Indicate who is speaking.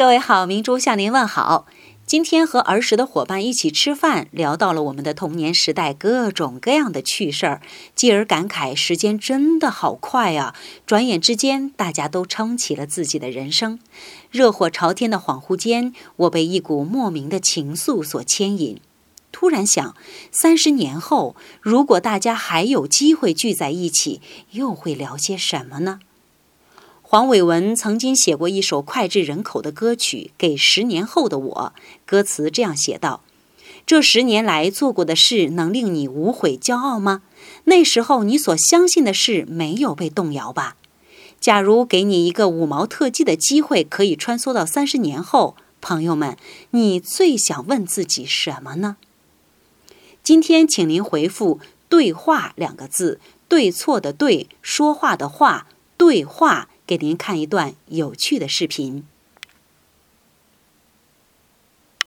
Speaker 1: 各位好，明珠向您问好。今天和儿时的伙伴一起吃饭，聊到了我们的童年时代各种各样的趣事儿，继而感慨时间真的好快啊！转眼之间，大家都撑起了自己的人生。热火朝天的恍惚间，我被一股莫名的情愫所牵引。突然想，三十年后，如果大家还有机会聚在一起，又会聊些什么呢？黄伟文曾经写过一首脍炙人口的歌曲《给十年后的我》，歌词这样写道：“这十年来做过的事，能令你无悔骄傲吗？那时候你所相信的事，没有被动摇吧？假如给你一个五毛特技的机会，可以穿梭到三十年后，朋友们，你最想问自己什么呢？今天，请您回复‘对话’两个字，对错的对，说话的话，对话。”给您看一段有趣的视频。